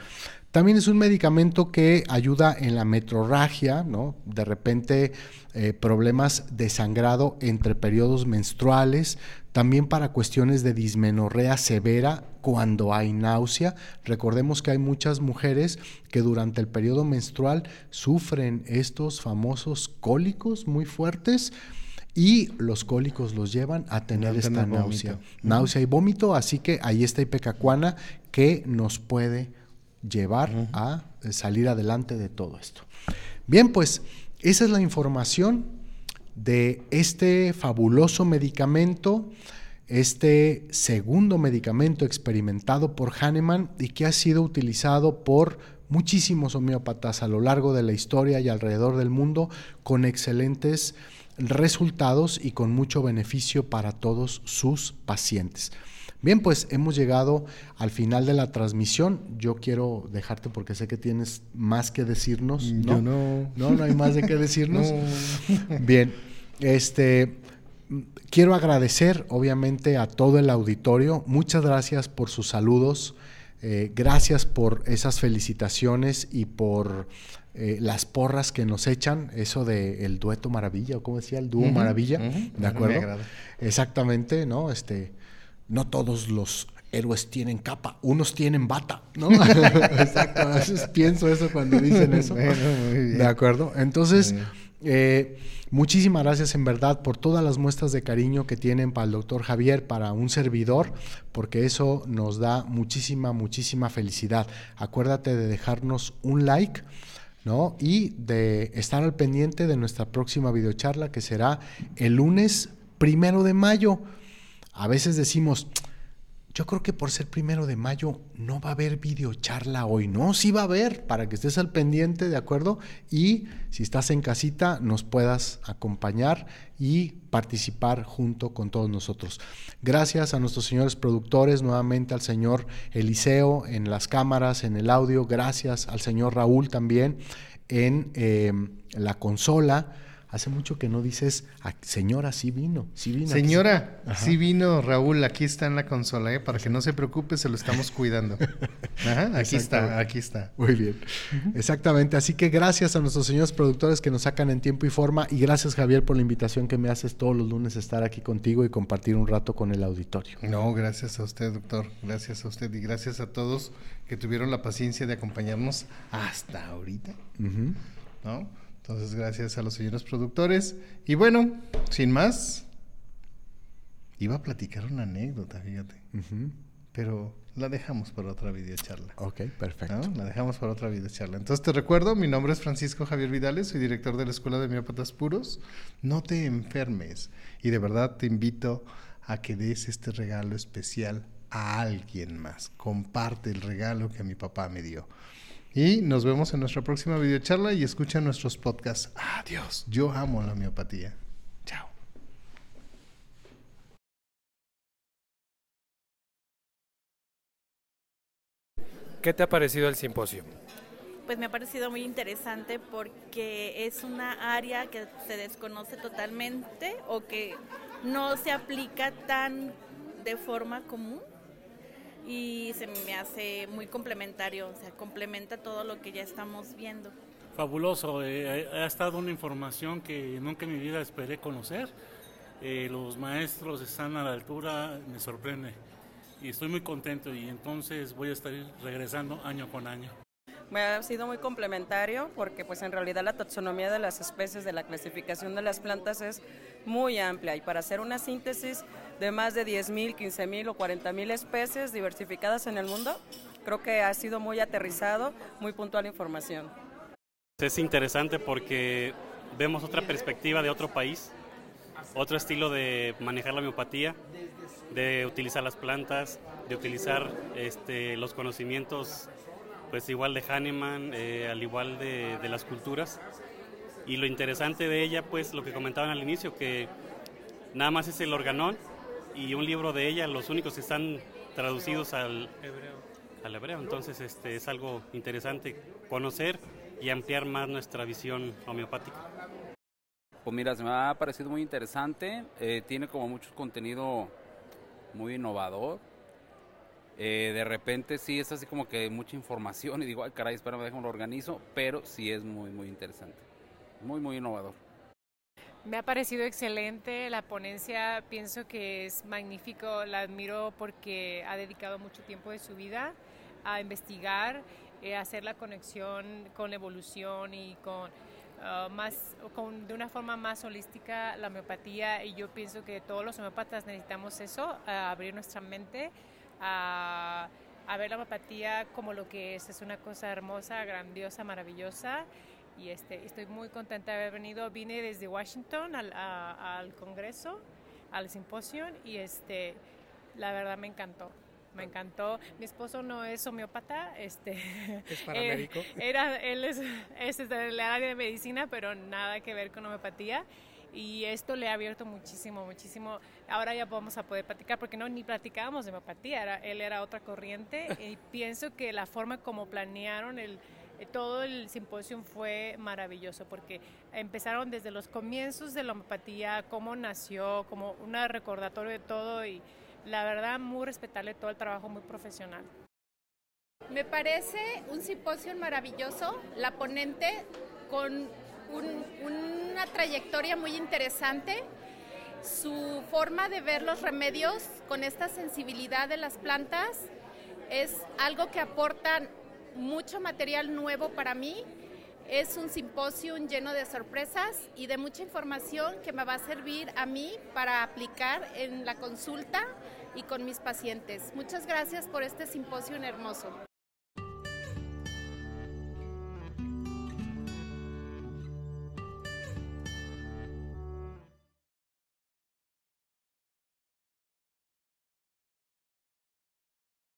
También es un medicamento que ayuda en la metrorragia, ¿no? De repente eh, problemas de sangrado entre periodos menstruales, también para cuestiones de dismenorrea severa cuando hay náusea. Recordemos que hay muchas mujeres que durante el periodo menstrual sufren estos famosos cólicos muy fuertes y los cólicos los llevan a tener esta náusea, náusea y vómito, así que ahí está Ipecacuana que nos puede llevar a eh, salir adelante de todo esto. Bien, pues esa es la información de este fabuloso medicamento, este segundo medicamento experimentado por Hahnemann y que ha sido utilizado por muchísimos homeópatas a lo largo de la historia y alrededor del mundo con excelentes resultados y con mucho beneficio para todos sus pacientes. Bien, pues hemos llegado al final de la transmisión. Yo quiero dejarte porque sé que tienes más que decirnos. ¿no? no. No, no hay más de qué decirnos. Bien, este quiero agradecer obviamente a todo el auditorio. Muchas gracias por sus saludos. Eh, gracias por esas felicitaciones y por eh, las porras que nos echan, eso de el dueto maravilla, o como decía, el dúo maravilla, ¿de acuerdo? Exactamente, ¿no? Este, no todos los héroes tienen capa, unos tienen bata, ¿no? Exacto, a veces pienso eso cuando dicen eso. De acuerdo. Entonces, eh, muchísimas gracias en verdad por todas las muestras de cariño que tienen para el doctor Javier, para un servidor, porque eso nos da muchísima, muchísima felicidad. Acuérdate de dejarnos un like. ¿No? Y de estar al pendiente de nuestra próxima videocharla que será el lunes primero de mayo. A veces decimos, yo creo que por ser primero de mayo no va a haber videocharla hoy. No, sí va a haber, para que estés al pendiente, ¿de acuerdo? Y si estás en casita, nos puedas acompañar y participar junto con todos nosotros. Gracias a nuestros señores productores, nuevamente al señor Eliseo en las cámaras, en el audio. Gracias al señor Raúl también en eh, la consola Hace mucho que no dices, ah, señora, sí vino, sí vino. Señora, sí vino Raúl, aquí está en la consola, ¿eh? para que no se preocupe, se lo estamos cuidando. Ajá, aquí está, aquí está. Muy bien. Exactamente, así que gracias a nuestros señores productores que nos sacan en tiempo y forma y gracias Javier por la invitación que me haces todos los lunes estar aquí contigo y compartir un rato con el auditorio. No, gracias a usted, doctor, gracias a usted y gracias a todos que tuvieron la paciencia de acompañarnos hasta ahorita. ¿No? Entonces, gracias a los señores productores. Y bueno, sin más, iba a platicar una anécdota, fíjate. Pero la dejamos para otra videocharla. Ok, perfecto. La dejamos para otra videocharla. Entonces te recuerdo, mi nombre es Francisco Javier Vidales, soy director de la Escuela de Miópatas Puros. No te enfermes y de verdad te invito a que des este regalo especial a alguien más. Comparte el regalo que mi papá me dio. Y nos vemos en nuestra próxima videocharla y escucha nuestros podcasts. Adiós. Yo amo la miopatía. Chao. ¿Qué te ha parecido el simposio? Pues me ha parecido muy interesante porque es una área que se desconoce totalmente o que no se aplica tan de forma común y se me hace muy complementario, o sea, complementa todo lo que ya estamos viendo. Fabuloso, eh, ha estado una información que nunca en mi vida esperé conocer. Eh, los maestros están a la altura, me sorprende y estoy muy contento y entonces voy a estar regresando año con año. Me ha sido muy complementario porque pues en realidad la taxonomía de las especies de la clasificación de las plantas es muy amplia y para hacer una síntesis de más de 10.000, 15.000 o 40.000 especies diversificadas en el mundo, creo que ha sido muy aterrizado, muy puntual información. Es interesante porque vemos otra perspectiva de otro país, otro estilo de manejar la miopatía, de utilizar las plantas, de utilizar este, los conocimientos pues igual de Hahnemann, eh, al igual de, de, las culturas. Y lo interesante de ella, pues lo que comentaban al inicio, que nada más es el organón y un libro de ella, los únicos que están traducidos al hebreo. Al hebreo. Entonces este, es algo interesante conocer y ampliar más nuestra visión homeopática. Pues mira, se me ha parecido muy interesante, eh, tiene como mucho contenido muy innovador Eh, de repente sí es así como que mucha información y digo, ay caray, espérame, déjame lo organizo, pero sí es muy, muy interesante. Muy, muy innovador. Me ha parecido excelente la ponencia, pienso que es magnífico, la admiro porque ha dedicado mucho tiempo de su vida a investigar, eh, hacer la conexión con la evolución y con uh, más, con, de una forma más holística la homeopatía y yo pienso que todos los homeópatas necesitamos eso, abrir nuestra mente a, a ver la homeopatía como lo que es, es una cosa hermosa, grandiosa, maravillosa y este, estoy muy contenta de haber venido. Vine desde Washington al, al Congreso, al simposio y este, la verdad me encantó. Me encantó. Mi esposo no es homeópata, este, es paramédico. era, él es, es del área de medicina, pero nada que ver con homeopatía y esto le ha abierto muchísimo, muchísimo. Ahora ya vamos a poder platicar, porque no ni platicábamos de homeopatía, era, él era otra corriente y pienso que la forma como planearon el, eh, todo el simposio fue maravilloso porque empezaron desde los comienzos de la homeopatía, cómo nació, como un recordatorio de todo y la verdad muy respetable todo el trabajo muy profesional. Me parece un simposio maravilloso, la ponente con una trayectoria muy interesante, su forma de ver los remedios con esta sensibilidad de las plantas es algo que aporta mucho material nuevo para mí. Es un simposio lleno de sorpresas y de mucha información que me va a servir a mí para aplicar en la consulta y con mis pacientes. Muchas gracias por este simposio hermoso.